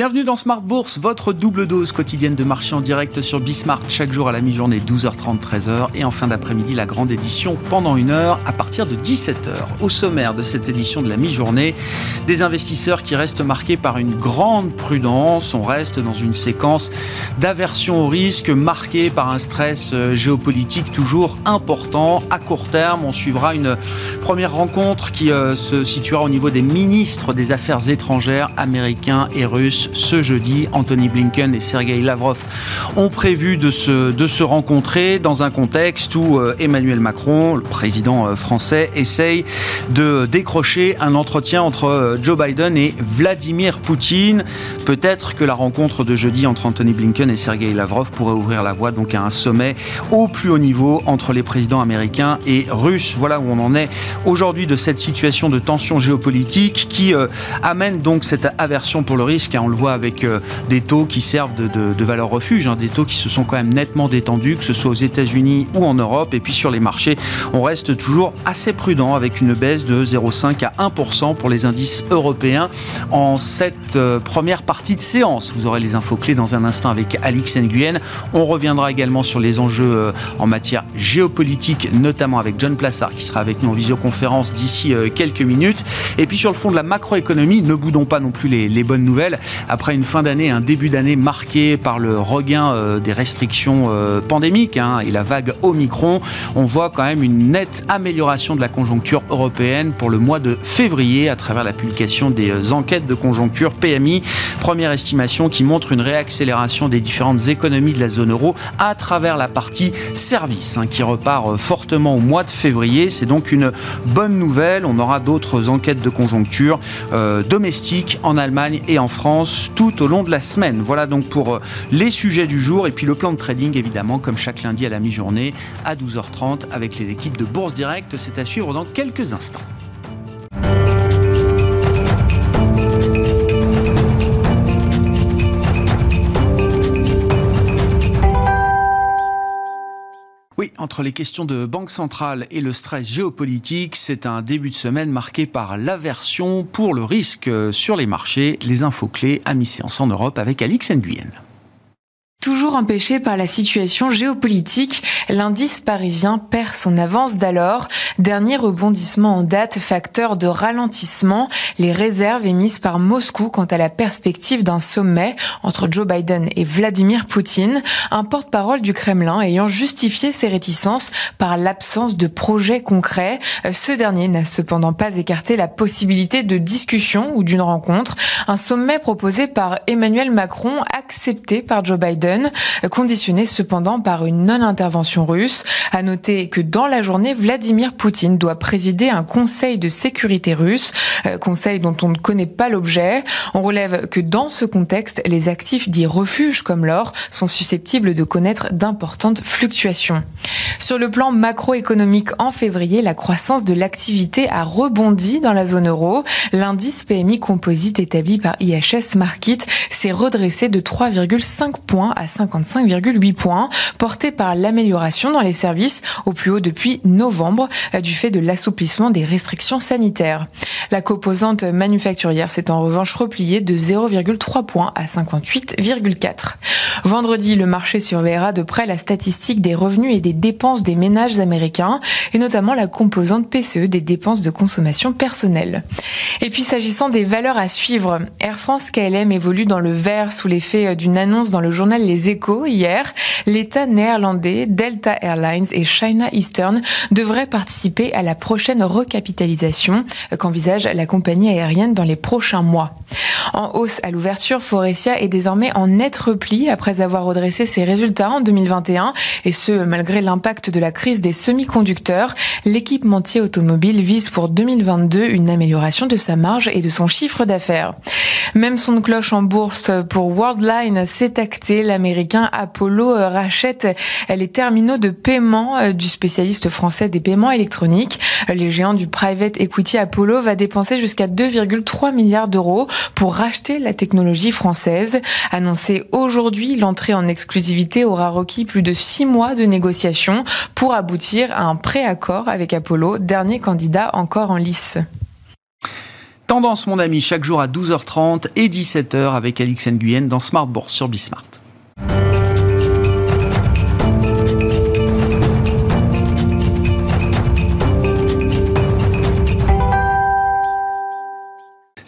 Bienvenue dans Smart Bourse, votre double dose quotidienne de marché en direct sur Bismart, chaque jour à la mi-journée, 12h30, 13h, et en fin d'après-midi, la grande édition pendant une heure à partir de 17h. Au sommaire de cette édition de la mi-journée, des investisseurs qui restent marqués par une grande prudence. On reste dans une séquence d'aversion au risque marquée par un stress euh, géopolitique toujours important. À court terme, on suivra une première rencontre qui euh, se situera au niveau des ministres des Affaires étrangères américains et russes ce jeudi. Anthony Blinken et Sergei Lavrov ont prévu de se, de se rencontrer dans un contexte où euh, Emmanuel Macron, le président euh, français, essaye de décrocher un entretien entre euh, Joe Biden et Vladimir Poutine. Peut-être que la rencontre de jeudi entre Anthony Blinken et Sergei Lavrov pourrait ouvrir la voie donc à un sommet au plus haut niveau entre les présidents américains et russes. Voilà où on en est aujourd'hui de cette situation de tension géopolitique qui amène donc cette aversion pour le risque. Hein, on avec euh, des taux qui servent de, valeur refuge, hein, des taux qui se sont quand même nettement détendus, que ce soit aux États-Unis ou en Europe. Et puis sur les marchés, on reste toujours assez prudent avec une baisse de 0,5 à 1% pour les indices européens en cette euh, première partie de séance. Vous aurez les infos clés dans un instant avec Alix Nguyen. On reviendra également sur les enjeux euh, en matière géopolitique, notamment avec John Plassard qui sera avec nous en visioconférence d'ici quelques minutes. Et puis sur le fond de la macroéconomie, ne boudons pas non plus les bonnes nouvelles après une fin d'année, un début d'année marqué par le regain euh, des restrictions euh, pandémiques hein, et la vague Omicron, on voit quand même une nette amélioration de la conjoncture européenne pour le mois de février à travers la publication des euh, enquêtes de conjoncture PMI. Première estimation qui montre une réaccélération des différentes économies de la zone euro à travers la partie service hein, qui repart fortement au mois de février. C'est donc une bonne nouvelle. On aura d'autres enquêtes de conjoncture domestiques en Allemagne et en France tout au long de la semaine. Voilà donc pour euh, les sujets du jour et puis le plan de trading évidemment comme chaque lundi à la mi-journée à 12h30 avec les équipes de Bourse Direct. C'est à suivre dans quelques instants. Entre les questions de banque centrale et le stress géopolitique, c'est un début de semaine marqué par l'aversion pour le risque sur les marchés. Les infos clés à mi-séance en Europe avec Alix Nguyen. Toujours empêché par la situation géopolitique, l'indice parisien perd son avance d'alors. Dernier rebondissement en date, facteur de ralentissement. Les réserves émises par Moscou quant à la perspective d'un sommet entre Joe Biden et Vladimir Poutine. Un porte-parole du Kremlin ayant justifié ses réticences par l'absence de projet concret. Ce dernier n'a cependant pas écarté la possibilité de discussion ou d'une rencontre. Un sommet proposé par Emmanuel Macron, accepté par Joe Biden conditionné cependant par une non-intervention russe. À noter que dans la journée, Vladimir Poutine doit présider un conseil de sécurité russe, euh, conseil dont on ne connaît pas l'objet. On relève que dans ce contexte, les actifs dits refuges comme l'or sont susceptibles de connaître d'importantes fluctuations. Sur le plan macroéconomique, en février, la croissance de l'activité a rebondi dans la zone euro. L'indice PMI composite établi par IHS Markit s'est redressé de 3,5 points à 55,8 points, porté par l'amélioration dans les services au plus haut depuis novembre euh, du fait de l'assouplissement des restrictions sanitaires. La composante manufacturière s'est en revanche repliée de 0,3 points à 58,4. Vendredi, le marché surveillera de près la statistique des revenus et des dépenses des ménages américains et notamment la composante PCE des dépenses de consommation personnelle. Et puis s'agissant des valeurs à suivre, Air France KLM évolue dans le vert sous l'effet d'une annonce dans le journal les Échos hier, l'État néerlandais, Delta Airlines et China Eastern devraient participer à la prochaine recapitalisation qu'envisage la compagnie aérienne dans les prochains mois. En hausse à l'ouverture, Forestia est désormais en net repli après avoir redressé ses résultats en 2021 et ce malgré l'impact de la crise des semi-conducteurs. L'équipementier automobile vise pour 2022 une amélioration de sa marge et de son chiffre d'affaires. Même son cloche en bourse pour Worldline s'est acté. L'américain Apollo rachète les terminaux de paiement euh, du spécialiste français des paiements électroniques. Les géants du private equity Apollo va dépenser jusqu'à 2,3 milliards d'euros pour racheter la technologie française. Annoncé aujourd'hui, l'entrée en exclusivité aura requis plus de six mois de négociations pour aboutir à un préaccord avec Apollo, dernier candidat encore en lice. Tendance, mon ami, chaque jour à 12h30 et 17h avec Alix Nguyen dans Smart Bourse sur Bismart.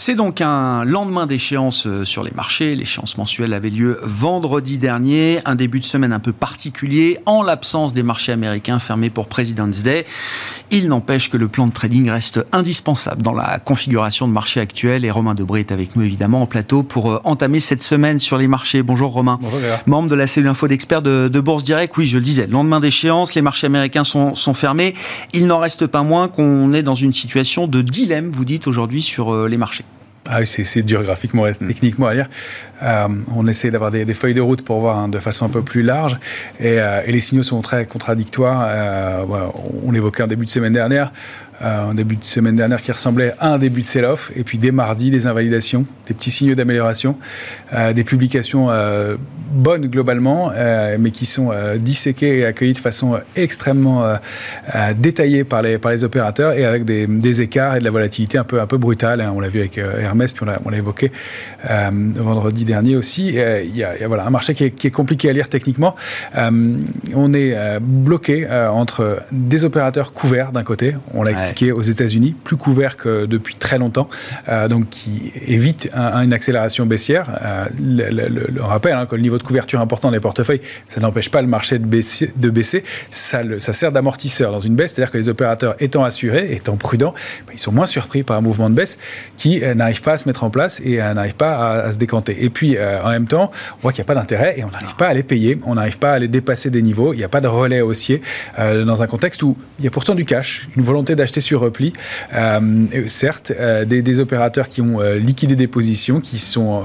C'est donc un lendemain d'échéance euh, sur les marchés. L'échéance mensuelle avait lieu vendredi dernier. Un début de semaine un peu particulier en l'absence des marchés américains fermés pour President's Day. Il n'empêche que le plan de trading reste indispensable dans la configuration de marché actuelle. Et Romain Debré est avec nous évidemment en plateau pour euh, entamer cette semaine sur les marchés. Bonjour Romain. Bonjour Membre de la cellule info d'experts de, Bourse Direct. Oui, je le disais, lendemain d'échéance, les marchés américains sont, sont fermés. Il n'en reste pas moins qu'on est dans une situation de dilemme, vous dites aujourd'hui, sur euh, les marchés. Ah c'est dur graphiquement et techniquement à lire. Euh, on essaie d'avoir des, feuilles de route pour voir hein, de façon un peu plus large. Et, euh, les signaux sont très contradictoires. Euh, on l'évoquait en début de semaine dernière. En début de semaine dernière qui ressemblait à un début de sell-off, et puis dès mardi, des invalidations, des petits signaux d'amélioration, des publications bonnes globalement, mais qui sont disséquées et accueillies de façon extrêmement détaillée par les, opérateurs et avec des, écarts et de la volatilité un peu, brutale. Hein. on l'a vu avec Hermès, puis on l'a évoqué vendredi dernier aussi. Euh, il y, a, un marché qui est, compliqué à lire techniquement. Euh, on est euh, bloqué entre des opérateurs couverts d'un côté, on l'a expliqué aux États-Unis, plus couverts que depuis très longtemps, donc qui évitent une accélération baissière. Le, on rappelle hein, que le niveau de couverture important des portefeuilles, ça n'empêche pas le marché de baisser. De baisser. Ça, sert d'amortisseur dans une baisse, c'est-à-dire que les opérateurs étant assurés, étant prudents, ben, ils sont moins surpris par un mouvement de baisse qui n'arrive pas à se mettre en place et n'arrive pas à, se décanter. Et puis, euh, en même temps, on voit qu'il n'y a pas d'intérêt et on n'arrive pas à les payer, on n'arrive pas à les dépasser des niveaux, il n'y a pas de relais haussier euh, dans un contexte où il y a pourtant du cash, une volonté d'acheter sur repli. Euh, certes, des, opérateurs qui ont liquidé des positions, qui sont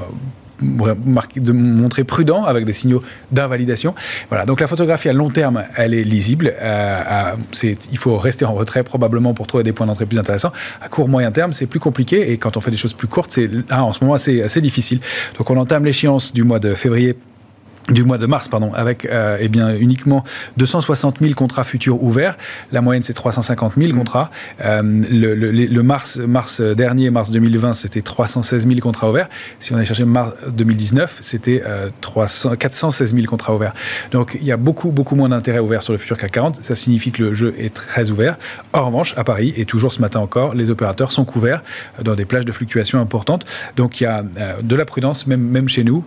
de montrer avec des signaux d'invalidation. Voilà, donc la photographie à long terme, elle est lisible. Euh, il faut rester en retrait probablement pour trouver des points d'entrée plus intéressants. À court moyen terme, c'est plus compliqué et quand on fait des choses plus courtes, c'est en ce moment assez, assez difficile. Donc on entame l'échéance du mois de février du mois de mars, pardon, avec euh, eh bien uniquement 260 000 contrats futurs ouverts. La moyenne c'est 350 000 contrats. Euh, le, le, mars, mars dernier, mars 2020, c'était 316 000 contrats ouverts. Si on allait chercher mars 2019, c'était euh, 416 000 contrats ouverts. Donc il y a beaucoup beaucoup moins d'intérêt ouvert sur le futur CAC 40. Ça signifie que le jeu est très ouvert. En revanche, à Paris et toujours ce matin encore, les opérateurs sont couverts dans des plages de fluctuations importantes. Donc il y a euh, de la prudence même même chez nous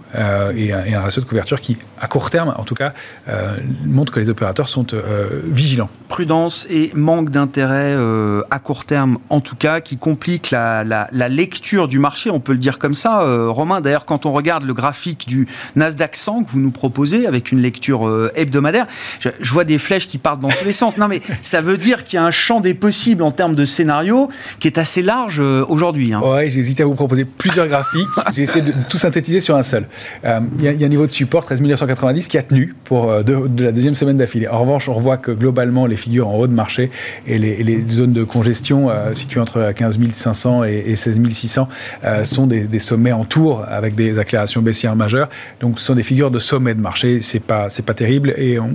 et, et un ratio de couverture qui à court terme, en tout cas, euh, montre que les opérateurs sont euh, vigilants. Prudence et manque d'intérêt euh, à court terme, en tout cas, qui complique la, lecture du marché, on peut le dire comme ça. Romain, d'ailleurs, quand on regarde le graphique du Nasdaq 100 que vous nous proposez, avec une lecture hebdomadaire, je, vois des flèches qui partent dans tous les sens. Non, mais ça veut dire qu'il y a un champ des possibles en termes de scénario qui est assez large aujourd'hui. Hein. Ouais, j'hésite à vous proposer plusieurs graphiques. J'ai essayé de, tout synthétiser sur un seul. Il y, a un niveau de support très 1990 qui a tenu pour euh, de, la deuxième semaine d'affilée. En revanche, on voit que globalement, les figures en haut de marché et les, zones de congestion euh, situées entre 15 500 et, 16 600 euh, sont des, sommets en tour avec des accélérations baissières majeures. Donc, ce sont des figures de sommet de marché. C'est pas, c'est pas terrible et on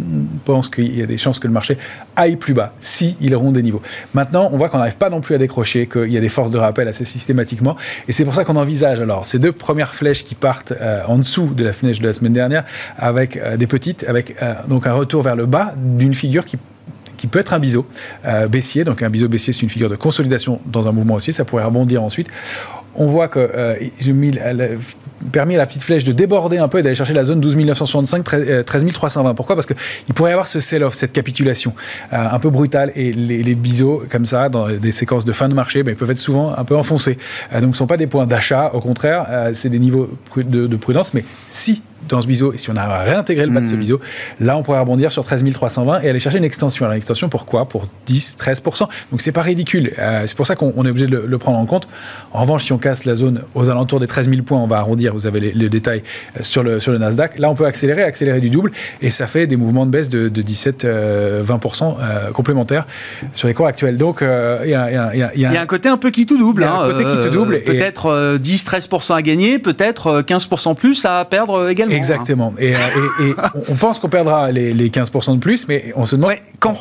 pense qu'il y a des chances que le marché aille plus bas si il des niveaux. Maintenant, on voit qu'on n'arrive pas non plus à décrocher, qu'il y a des forces de rappel assez systématiquement. Et c'est pour ça qu'on envisage alors ces deux premières flèches qui partent en dessous de la flèche de la semaine dernière avec euh, des petites, avec euh, donc un retour vers le bas d'une figure qui qui peut être un biseau euh, baissier. Donc un biseau baissier, c'est une figure de consolidation dans un mouvement haussier. Ça pourrait rebondir ensuite on voit que euh, a permis à la petite flèche de déborder un peu et d'aller chercher la zone 12 965, 13 320. Pourquoi? Parce qu'il pourrait y avoir ce sell-off, cette capitulation un peu brutale et les, biseaux comme ça dans des séquences de fin de marché, ben, ils peuvent être souvent un peu enfoncés. Donc ce ne sont pas des points d'achat, au contraire, c'est des niveaux de, prudence. Mais si dans ce biseau, et si on a réintégré le bas de ce hmm. biseau, là on pourrait rebondir sur 13 320 et aller chercher une extension. Alors l'extension pourquoi? Pour 10, 13%. Donc c'est pas ridicule. c'est pour ça qu'on est obligé de le, le, prendre en compte. En revanche, si on casse la zone aux alentours des 13 000 points, on va arrondir, vous avez les, détails euh, sur le, sur le Nasdaq. Là, on peut accélérer, accélérer du double, et ça fait des mouvements de baisse de, 17-20% euh, complémentaires sur les cours actuels. Donc, il y, a un côté un peu qui tout double. un hein, côté qui tout double. Euh, peut-être 10-13% à gagner, peut-être 15% plus à perdre également. Hein. Exactement. Et, on pense qu'on perdra les, 15% de plus, mais on se demande Quand?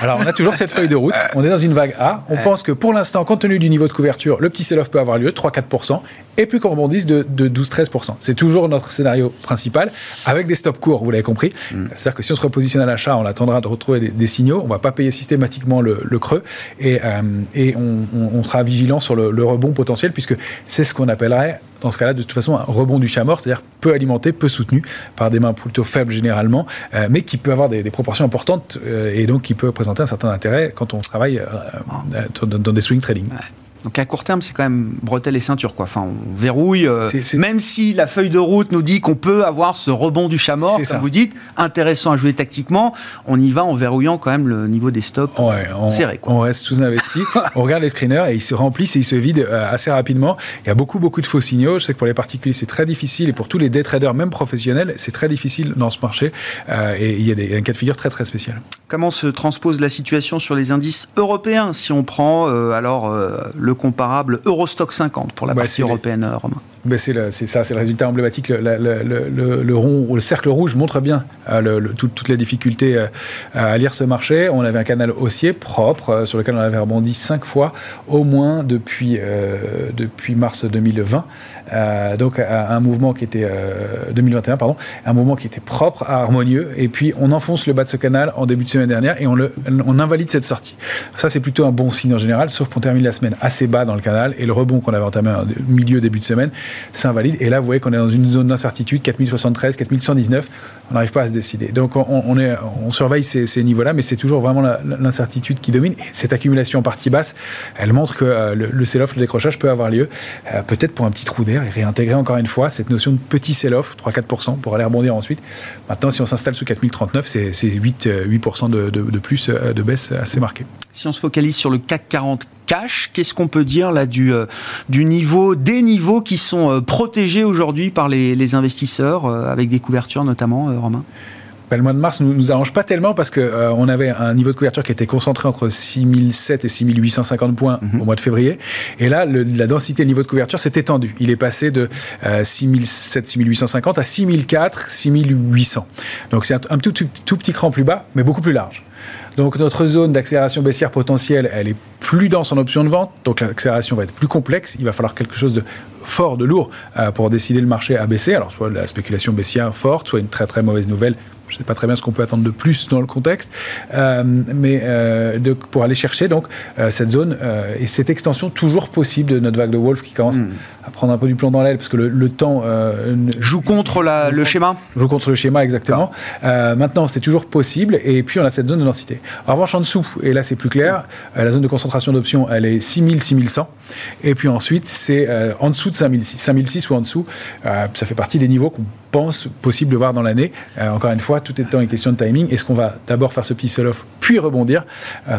Alors, on a toujours cette feuille de route. On est dans une vague A. On pense que pour l'instant, compte tenu du niveau de couverture, le petit sell-off peut avoir lieu, 3-4%, et puis qu'on rebondisse de, 12-13%. C'est toujours notre scénario principal, avec des stops courts, vous l'avez compris. Mm. C'est-à-dire que si on se repositionne à l'achat, on attendra de retrouver des, signaux. On ne va pas payer systématiquement le, creux, et, euh, et on, sera vigilant sur le, le rebond potentiel, puisque c'est ce qu'on appellerait dans ce cas-là, de toute façon, un rebond du chat mort, c'est-à-dire peu alimenté, peu soutenu par des mains plutôt faibles généralement, euh, mais qui peut avoir des, proportions importantes euh, et donc qui peut présenter un certain intérêt quand on travaille euh, dans, des swing trading. Donc à court terme, c'est quand même bretelles et ceinture. Quoi. Enfin, on verrouille. Euh, même si la feuille de route nous dit qu'on peut avoir ce rebond du chat mort, comme vous dites, intéressant à jouer tactiquement, on y va en verrouillant quand même le niveau des stops ouais, on, serrés. On reste sous-investi. on regarde les screeners et ils se remplissent et ils se vident euh, assez rapidement. Il y a beaucoup, beaucoup de faux signaux. Je sais que pour les particuliers, c'est très difficile et pour tous les day traders, même professionnels, c'est très difficile dans ce marché. Euh, et il y a des, un cas de figure très, très spécial. Comment se transpose la situation sur les indices européens si on prend alors le comparable Eurostock 50 pour la bah, partie européenne, euh, Romain ben c'est ça, c'est le résultat emblématique. Le, rond, le cercle rouge montre bien euh, toutes les difficultés euh, à lire ce marché. On avait un canal haussier propre sur lequel on avait rebondi cinq fois au moins depuis, depuis mars 2020. donc un mouvement qui était 2021 pardon, un mouvement qui était propre, harmonieux. Et puis on enfonce le bas de ce canal en début de semaine dernière et on, on invalide cette sortie. Ça c'est plutôt un bon signe en général, sauf qu'on termine la semaine assez bas dans le canal et le rebond qu'on avait entamé au milieu début de semaine s'invalide. Et là, vous voyez qu'on est dans une zone d'incertitude, 4073, 4119. On n'arrive pas à se décider. Donc, on, surveille ces, niveaux-là, mais c'est toujours vraiment l'incertitude qui domine. cette accumulation en partie basse, elle montre que euh, le, sell-off, le décrochage peut avoir lieu, euh, peut-être pour un petit trou d'air et réintégrer encore une fois cette notion de petit sell-off, 3-4%, pour aller rebondir ensuite. Maintenant, si on s'installe sous 4039, c'est 8, 8% de, de, de, plus euh, de baisse assez marquée. Si on se focalise sur le CAC 40 cash, qu'est-ce qu'on peut dire là du, euh, niveau, des niveaux qui sont euh, protégés aujourd'hui par les, investisseurs, euh, avec des couvertures notamment, Romain? Ben, le mois de mars ne nous, arrange pas tellement parce qu'on on avait un niveau de couverture qui était concentré entre 6007 et 6850 points mhm. au mois de février. Et là, la densité, le niveau de couverture s'est étendu. Il est passé de 6007, 6850 à 6004, 6800. Donc c'est un, tout, tout petit cran plus bas, mais beaucoup plus large. Donc notre zone d'accélération baissière potentielle, elle est plus dense en option de vente, donc l'accélération va être plus complexe. Il va falloir quelque chose de fort, de lourd euh, pour décider le marché à baisser. Alors soit la spéculation baissière forte, soit une très très mauvaise nouvelle je ne sais pas très bien ce qu'on peut attendre de plus dans le contexte, euh, mais euh, de, pour aller chercher donc cette zone et cette extension toujours possible de notre vague de Wolf qui commence hmm à prendre un peu du plomb dans l'aile parce que le, temps euh, joue contre le schéma. Joue contre le schéma exactement. Euh, maintenant, c'est toujours possible et puis on a cette zone de densité. En revanche, en dessous, et là c'est plus clair, euh, la zone de concentration d'options, elle est 6000, 6100. Et puis ensuite, c'est en dessous de 5006, 5006 ou en dessous. ça fait partie des niveaux qu'on pense possible de voir dans l'année. encore une fois, tout étant une question de timing. Est-ce qu'on va d'abord faire ce petit sell-off puis rebondir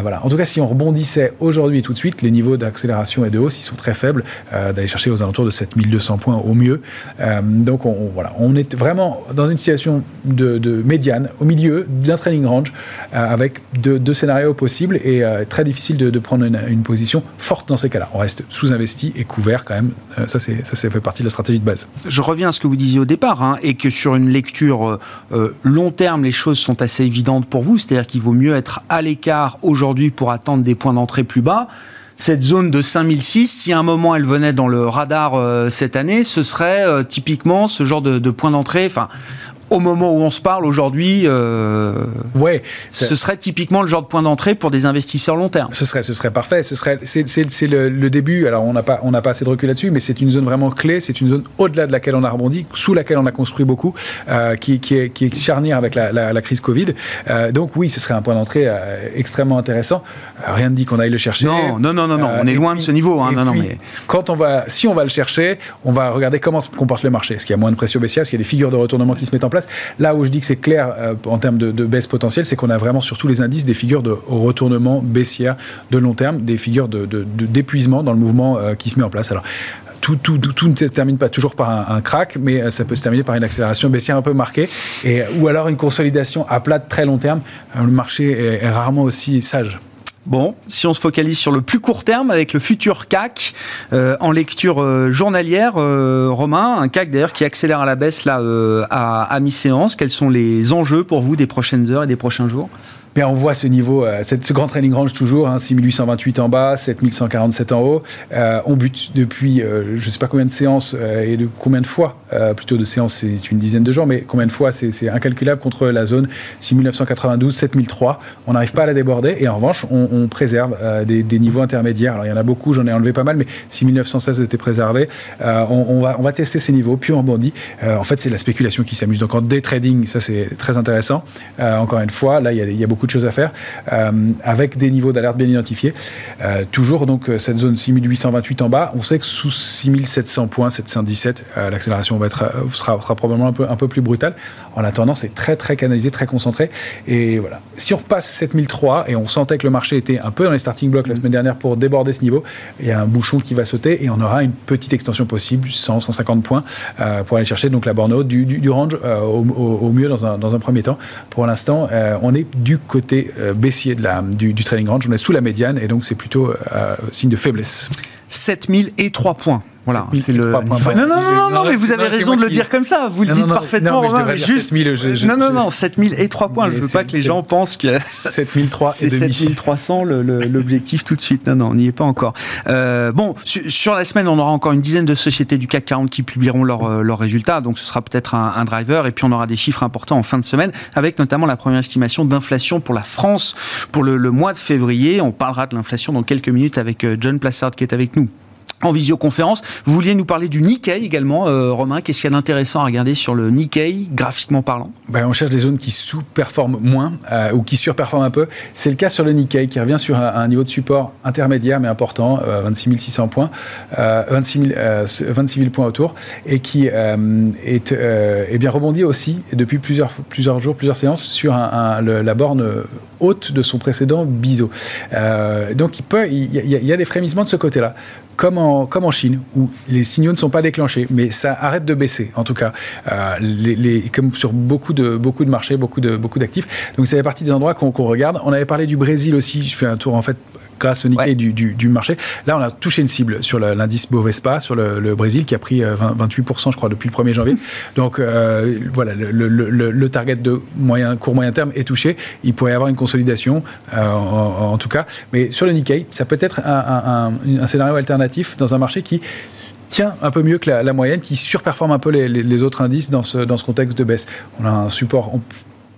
Voilà. En tout cas, si on rebondissait aujourd'hui et tout de suite, les niveaux d'accélération et de hausse, ils sont très faibles. d'aller chercher aux alentours de 7200 points au mieux. Euh, donc on, voilà, on est vraiment dans une situation de, médiane, au milieu d'un trading range, euh, avec deux, scénarios possibles et euh, très difficile de, prendre une, position forte dans ces cas-là. On reste sous-investi et couvert quand même. ça, c'est, ça, fait partie de la stratégie de base. Je reviens à ce que vous disiez au départ, hein, et que sur une lecture long terme, les choses sont assez évidentes pour vous, c'est-à-dire qu'il vaut mieux être à l'écart aujourd'hui pour attendre des points d'entrée plus bas cette zone de 5006, si à un moment elle venait dans le radar euh, cette année, ce serait euh, typiquement ce genre de, de point d'entrée. Enfin, au moment où on se parle aujourd'hui, euh, ouais, ce serait typiquement le genre de point d'entrée pour des investisseurs long terme. Ce serait, ce serait parfait. Ce serait, c'est le, début. Alors on n'a pas, on n'a pas assez de recul là-dessus, mais c'est une zone vraiment clé. C'est une zone au-delà de laquelle on a rebondi, sous laquelle on a construit beaucoup, euh, qui, qui, est, qui est charnière avec la, la, crise Covid. Euh, donc oui, ce serait un point d'entrée extrêmement intéressant. Rien ne dit qu'on aille le chercher. Non, non, non, non, non. on est loin de ce niveau. Hein. Non, non, mais... Quand on va, si on va le chercher, on va regarder comment se comporte le marché. Est-ce qu'il y a moins de pression baissière? Est-ce qu'il y a des figures de retournement qui se mettent en place? Là où je dis que c'est clair euh, en termes de, baisse potentielle, c'est qu'on a vraiment sur tous les indices des figures de retournement baissière de long terme, des figures d'épuisement de, dans le mouvement euh, qui se met en place. Alors, tout, ne se termine pas toujours par un, crack, mais euh, ça peut se terminer par une accélération baissière un peu marquée, ou alors une consolidation à plat de très long terme. Le marché est rarement aussi sage. Bon, si on se focalise sur le plus court terme avec le futur CAC euh, en lecture euh, journalière, euh, Romain, un CAC d'ailleurs qui accélère à la baisse là à, mi-séance. Quels sont les enjeux pour vous des prochaines heures et des prochains jours? Mais on voit ce niveau, ce grand training range toujours, 6828 hein, en bas, 7147 en haut. on bute depuis je ne sais pas combien de séances et de combien de fois, plutôt de séances, c'est une dizaine de jours, mais combien de fois, c'est incalculable contre la zone 6992, 7003. On n'arrive pas à la déborder et en revanche, on, préserve des, niveaux intermédiaires. Alors il y en a beaucoup, j'en ai enlevé pas mal, mais 6916 était préservé. on, va, tester ces niveaux, puis on rebondit. en fait, c'est la spéculation qui s'amuse. Donc en day trading, ça c'est très intéressant. encore une fois, là, il y, y, a, beaucoup de choses à faire avec des niveaux d'alerte bien identifiés. toujours donc cette zone 6828 en bas, on sait que sous 6700 points, 717, l'accélération sera, sera, probablement un peu, un peu plus brutale. En attendant, c'est très très canalisé, très concentré. Et voilà. Si on repasse 7003 et on sentait que le marché était un peu dans les starting blocks la semaine dernière pour déborder ce niveau, il y a un bouchon qui va sauter et on aura une petite extension possible, 100, 150 points, euh, pour aller chercher donc la borne haute du, du, range euh, au, mieux dans un, dans un, premier temps. Pour l'instant, euh, on est du côté baissier de la, du, du, trading range, on est sous la médiane et donc c'est plutôt signe de faiblesse. 7003 points. Voilà, c'est le. Non, non, non, non, mais vous avez raison de le dire comme ça. Vous le dites parfaitement, Romain. juste. Non, non, non, 7000 et 3 points. Je veux pas que les gens pensent que. 7003 C'est 7300 l'objectif tout de suite. Non, non, on n'y est pas encore. Euh, bon, sur la semaine, on aura encore une dizaine de sociétés du CAC 40 qui publieront euh, leurs résultats. Donc, ce sera peut-être un driver. Et puis, on aura des chiffres importants en fin de semaine, avec notamment la première estimation d'inflation pour la France pour le mois de février. On parlera de l'inflation dans quelques minutes avec euh, John Plassard qui est avec nous en visioconférence. Vous vouliez nous parler du Nikkei également, euh, Romain. Qu'est-ce qu'il y a d'intéressant à regarder sur le Nikkei, graphiquement parlant ben, On cherche des zones qui sous-performent moins euh, ou qui surperforment un peu. C'est le cas sur le Nikkei qui revient sur un, niveau de support intermédiaire mais important, 26 600 points, 26, 000, points autour, et qui euh, est, est, bien rebondi aussi depuis plusieurs, jours, plusieurs séances sur la borne haute de son précédent biseau. donc il y a des frémissements de ce côté-là comme en, Chine, où les signaux ne sont pas déclenchés, mais ça arrête de baisser, en tout cas, euh, comme sur beaucoup de, beaucoup de marchés, beaucoup d'actifs. Beaucoup Donc, ça fait partie des endroits qu'on regarde. On avait parlé du Brésil aussi. Je fais un tour, en fait, grâce au Nikkei du, marché. Là, on a touché une cible sur l'indice Bovespa, sur le, Brésil, qui a pris 28%, euh, je crois, depuis le 1er janvier. Donc, euh, voilà, le, target de moyen, court moyen terme est touché. Il pourrait y avoir une consolidation, euh, en, tout cas. Mais sur le Nikkei, ça peut être un, scénario alternatif dans un marché qui tient un peu mieux que la, moyenne, qui surperforme un peu les, autres indices dans ce, dans ce contexte de baisse. On a un support,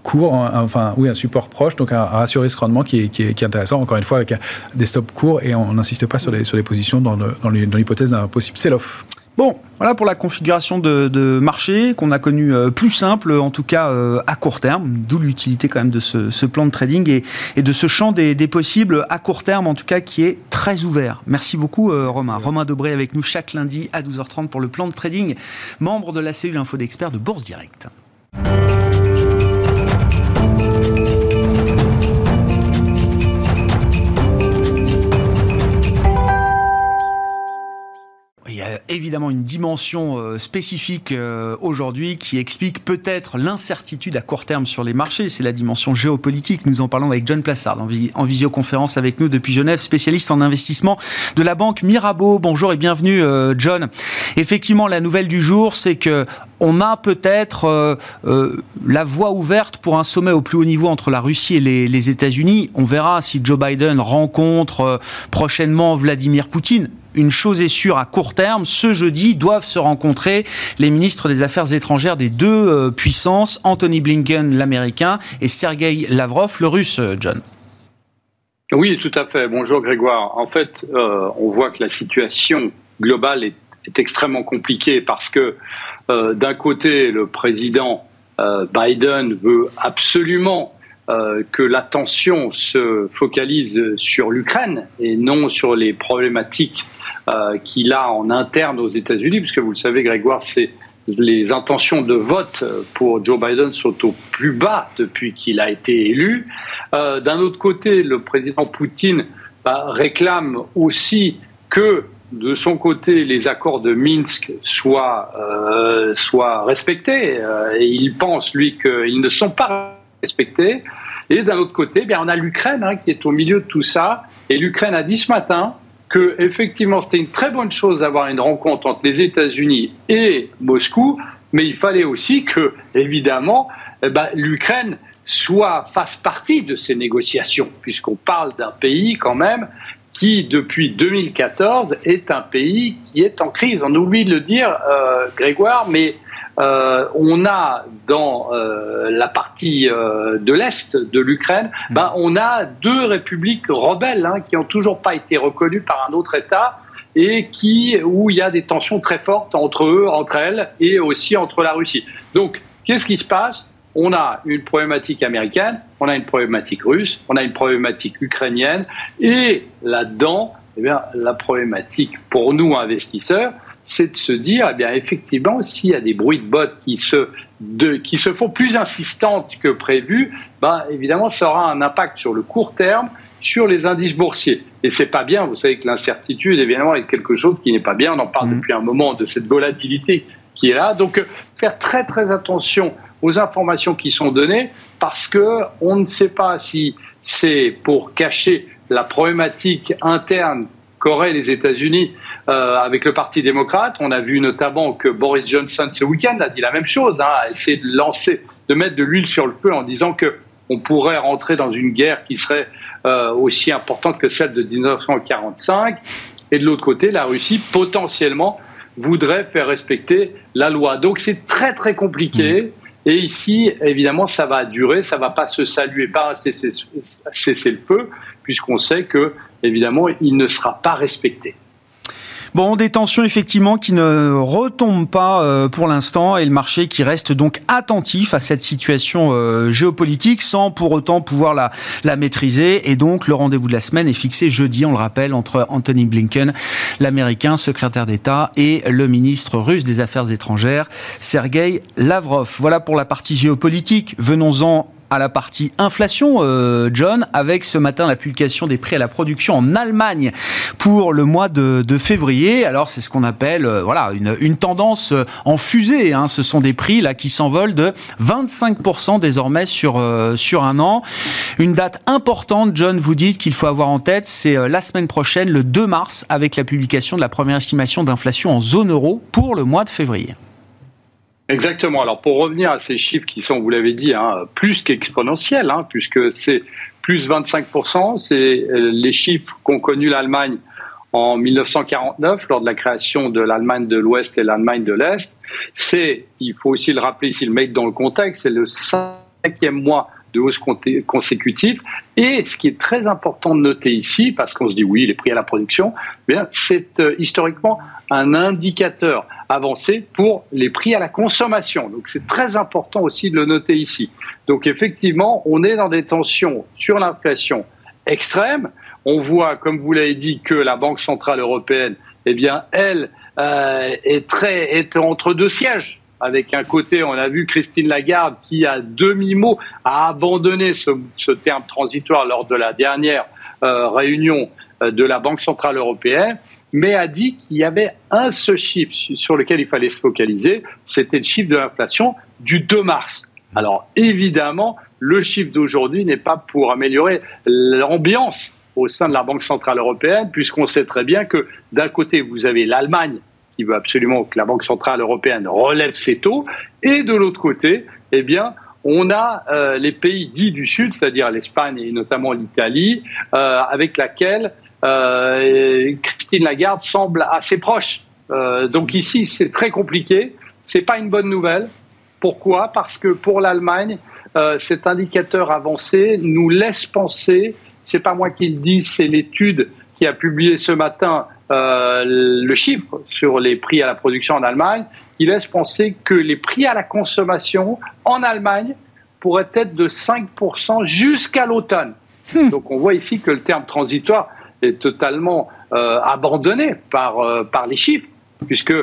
court, enfin oui, un support proche, donc un, ratio risque-rendement qui est, qui, est, intéressant, encore une fois avec des stops courts et on n'insiste pas sur les, sur les positions dans, dans l'hypothèse d'un possible sell-off. Bon, voilà pour la configuration de, marché qu'on a connu euh, plus simple, en tout cas euh, à court terme, d'où l'utilité quand même de ce, plan de trading et, et de ce champ des, possibles à court terme, en tout cas qui est très ouvert. Merci beaucoup euh, Romain. Romain Dobré avec nous chaque lundi à 12h30 pour le plan de trading, membre de la cellule Info d'experts de Bourse Direct. Évidemment une dimension euh, spécifique euh, aujourd'hui qui explique peut-être l'incertitude à court terme sur les marchés. C'est la dimension géopolitique. Nous en parlons avec John Plassard en, visioconférence avec nous depuis Genève, spécialiste en investissement de la banque Mirabeau. Bonjour et bienvenue euh, John. Effectivement, la nouvelle du jour, c'est que on a peut-être la voie ouverte pour un sommet au plus haut niveau entre la Russie et les, États-Unis. On verra si Joe Biden rencontre prochainement Vladimir Poutine une chose est sûre à court terme, ce jeudi doivent se rencontrer les ministres des Affaires étrangères des deux euh, puissances, Anthony Blinken, l'américain, et Sergei Lavrov, le russe, euh, John. Oui, tout à fait. Bonjour Grégoire. En fait, euh, on voit que la situation globale est, extrêmement compliquée parce que d'un côté, le président Biden veut absolument que l'attention se focalise sur l'Ukraine et non sur les problématiques euh, qu'il a en interne aux États-Unis, puisque vous le savez, Grégoire, c'est les intentions de vote pour Joe Biden sont au plus bas depuis qu'il a été élu. Euh, d'un autre côté, le président Poutine bah, réclame aussi que de son côté, les accords de Minsk soient, euh, soient respectés. et il pense, lui, qu'ils ne sont pas respectés. Et d'un autre côté, bien, on a l'Ukraine hein, qui est au milieu de tout ça. Et l'Ukraine a dit ce matin que effectivement c'était une très bonne chose d'avoir une rencontre entre les États-Unis et Moscou, mais il fallait aussi que, évidemment, eh ben, l'Ukraine soit fasse partie de ces négociations, puisqu'on parle d'un pays quand même qui, depuis 2014, est un pays qui est en crise. On oublie de le dire, euh, Grégoire, mais euh, on a dans euh, la partie de l'Est de l'Ukraine, mmh. ben, on a deux républiques rebelles hein, qui n'ont toujours pas été reconnues par un autre État et qui, où il y a des tensions très fortes entre eux, entre elles, et aussi entre la Russie. Donc, qu'est-ce qui se passe? On a une problématique américaine, on a une problématique russe, on a une problématique ukrainienne, et là-dedans, eh bien, la problématique pour nous investisseurs, c'est de se dire, eh bien, effectivement, s'il y a des bruits de bottes qui se, qui se font plus insistantes que prévu, ben, évidemment, ça aura un impact sur le court terme sur les indices boursiers. Et c'est pas bien. Vous savez que l'incertitude, évidemment, est quelque chose qui n'est pas bien. On en parle mmh. depuis un moment de cette volatilité qui est là. Donc, faire très très attention aux informations qui sont données parce que on ne sait pas si c'est pour cacher la problématique interne qu'auraient les États-Unis euh, avec le Parti démocrate. On a vu notamment que Boris Johnson ce week-end a dit la même chose, hein, a essayé de lancer, de mettre de l'huile sur le feu en disant que on pourrait rentrer dans une guerre qui serait euh, aussi importante que celle de 1945. Et de l'autre côté, la Russie potentiellement voudrait faire respecter la loi. Donc c'est très très compliqué. Et ici, évidemment, ça va durer, ça va pas se saluer par un cessez-le-feu, puisqu'on sait que, évidemment, il ne sera pas respecté. Bon, des tensions effectivement qui ne retombent pas euh, pour l'instant et le marché qui reste donc attentif à cette situation euh, géopolitique sans pour autant pouvoir la, maîtriser. Et donc le rendez-vous de la semaine est fixé jeudi, on le rappelle, entre Anthony Blinken, l'Américain secrétaire d'État, et le ministre russe des Affaires étrangères, Sergei Lavrov. Voilà pour la partie géopolitique. Venons-en à la partie inflation, euh, John, avec ce matin la publication des prix à la production en Allemagne pour le mois de, février. Alors c'est ce qu'on appelle euh, voilà une, tendance euh, en fusée. Hein. Ce sont des prix là qui s'envolent de 25% désormais sur sur un an. Une date importante, John, vous dites qu'il faut avoir en tête, c'est la semaine prochaine, le 2 mars, avec la publication de la première estimation d'inflation en zone euro pour le mois de février. Exactement. Alors pour revenir à ces chiffres qui sont, vous l'avez dit, hein, plus qu'exponentiels, hein, puisque c'est plus 25%, c'est euh, les chiffres qu'ont connus l'Allemagne en 1949 lors de la création de l'Allemagne de l'Ouest et l'Allemagne de l'Est. C'est, il faut aussi le rappeler ici, le mettre dans le contexte, c'est le cinquième mois de hausse consécutive. Et ce qui est très important de noter ici, parce qu'on se dit oui, les prix à la production, eh c'est euh, historiquement un indicateur avancé pour les prix à la consommation. Donc c'est très important aussi de le noter ici. Donc effectivement, on est dans des tensions sur l'inflation extrême. On voit, comme vous l'avez dit, que la Banque centrale européenne, eh bien, elle euh, est très est entre deux sièges avec un côté, on a vu Christine Lagarde qui, à demi-mot, a abandonné ce, terme transitoire lors de la dernière euh, réunion euh, de la Banque Centrale Européenne, mais a dit qu'il y avait un seul chiffre sur lequel il fallait se focaliser, c'était le chiffre de l'inflation du 2 mars. Alors évidemment, le chiffre d'aujourd'hui n'est pas pour améliorer l'ambiance au sein de la Banque Centrale Européenne, puisqu'on sait très bien que d'un côté, vous avez l'Allemagne qui veut absolument que la Banque centrale européenne relève ses taux, et de l'autre côté, eh bien, on a euh, les pays dits du Sud, c'est-à-dire l'Espagne et notamment l'Italie, euh, avec laquelle euh, Christine Lagarde semble assez proche. donc ici, c'est très compliqué. C'est pas une bonne nouvelle. Pourquoi? Parce que pour l'Allemagne, cet indicateur avancé nous laisse penser. C'est pas moi qui le dis, c'est l'étude qui a publié ce matin euh, le chiffre sur les prix à la production en Allemagne qui laisse penser que les prix à la consommation en Allemagne pourraient être de 5% jusqu'à l'automne. Hmm. Donc on voit ici que le terme transitoire est totalement euh, abandonné par, euh, par les chiffres, puisque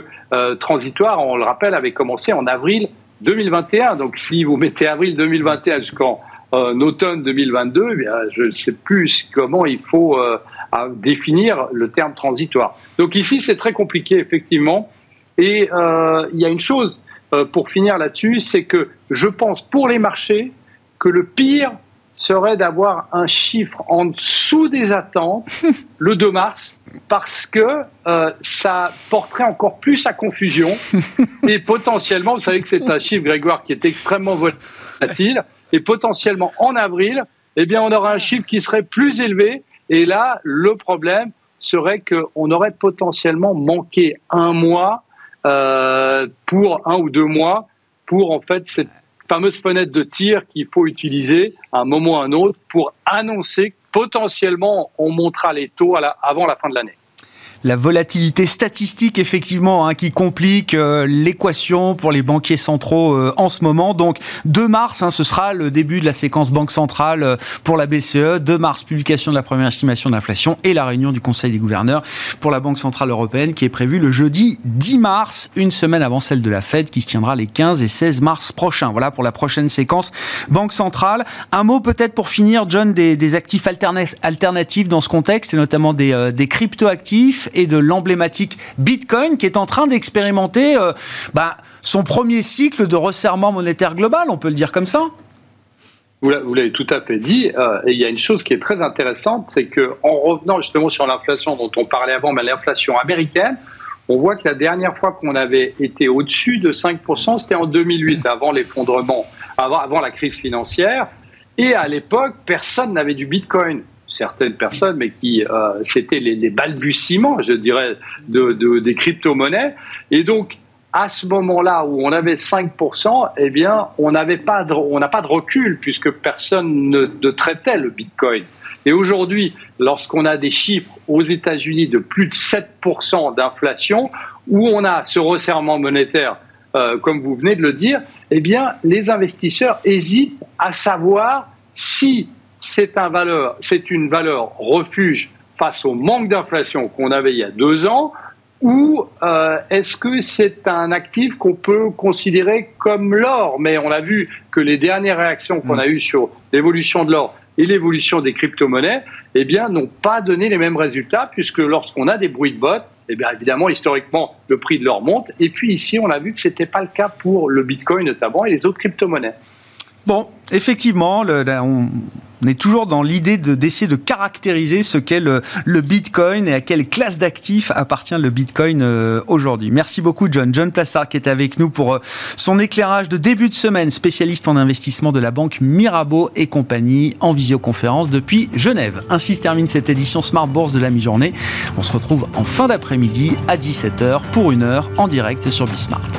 transitoire, on le rappelle, avait commencé en avril 2021. Donc si vous mettez avril 2021 jusqu'en automne 2022, eh je ne sais plus comment il faut à définir le terme transitoire. Donc ici, c'est très compliqué, effectivement. Et euh, il y a une chose, euh, pour finir là-dessus, c'est que je pense pour les marchés que le pire serait d'avoir un chiffre en dessous des attentes le 2 mars, parce que euh, ça porterait encore plus à confusion. Et potentiellement, vous savez que c'est un chiffre, Grégoire, qui est extrêmement volatile. Et potentiellement en avril, eh bien, on aura un chiffre qui serait plus élevé. Et là, le problème serait qu'on aurait potentiellement manqué un mois euh, pour un ou deux mois pour en fait cette fameuse fenêtre de tir qu'il faut utiliser à un moment ou à un autre pour annoncer que potentiellement on montera les taux avant la fin de l'année la volatilité statistique effectivement hein, qui complique euh, l'équation pour les banquiers centraux euh, en ce moment. Donc 2 mars, hein, ce sera le début de la séquence banque centrale euh, pour la BCE. 2 mars, publication de la première estimation de l'inflation et la réunion du Conseil des gouverneurs pour la Banque centrale européenne qui est prévue le jeudi 10 mars, une semaine avant celle de la Fed qui se tiendra les 15 et 16 mars prochains. Voilà pour la prochaine séquence banque centrale. Un mot peut-être pour finir, John, des, actifs alternatifs dans ce contexte et notamment des, des crypto-actifs et de l'emblématique Bitcoin qui est en train d'expérimenter euh, bah, son premier cycle de resserrement monétaire global, on peut le dire comme ça vous l'avez tout à fait dit. Euh, et il y a une chose qui est très intéressante, c'est que en revenant justement sur l'inflation dont on parlait avant, mais l'inflation américaine, on voit que la dernière fois qu'on avait été au-dessus de 5%, c'était en 2008, avant l'effondrement, avant la crise financière. Et à l'époque, personne n'avait du Bitcoin certaines personnes, mais qui euh, c'était les, balbutiements, je dirais, de, des crypto-monnaies. Et donc, à ce moment-là où on avait 5%, eh bien, on n'avait pas n'a pas de recul puisque personne ne, traitait le Bitcoin. Et aujourd'hui, lorsqu'on a des chiffres aux États-Unis de plus de 7% d'inflation, où on a ce resserrement monétaire, euh, comme vous venez de le dire, eh bien, les investisseurs hésitent à savoir si c'est un valeur, c'est une valeur refuge face au manque d'inflation qu'on avait il y a deux ans, ou euh, est-ce que c'est un actif qu'on peut considérer comme l'or? Mais on a vu que les dernières réactions qu'on a eues sur l'évolution de l'or et l'évolution des crypto-monnaies, eh bien, n'ont pas donné les mêmes résultats, puisque lorsqu'on a des bruits de bottes, eh bien, évidemment, historiquement, le prix de l'or monte. Et puis ici, on a vu que ce n'était pas le cas pour le Bitcoin notamment et les autres crypto-monnaies. Bon, effectivement, le, on, on est toujours dans l'idée d'essayer de, caractériser ce qu'est le, Bitcoin et à quelle classe d'actifs appartient le Bitcoin euh, aujourd'hui. Merci beaucoup John. John Plassard qui est avec nous pour euh, son éclairage de début de semaine, spécialiste en investissement de la banque Mirabeau et compagnie en visioconférence depuis Genève. Ainsi se termine cette édition Smart Bourse de la mi-journée. On se retrouve en fin d'après-midi à 17h pour une heure en direct sur Bismart.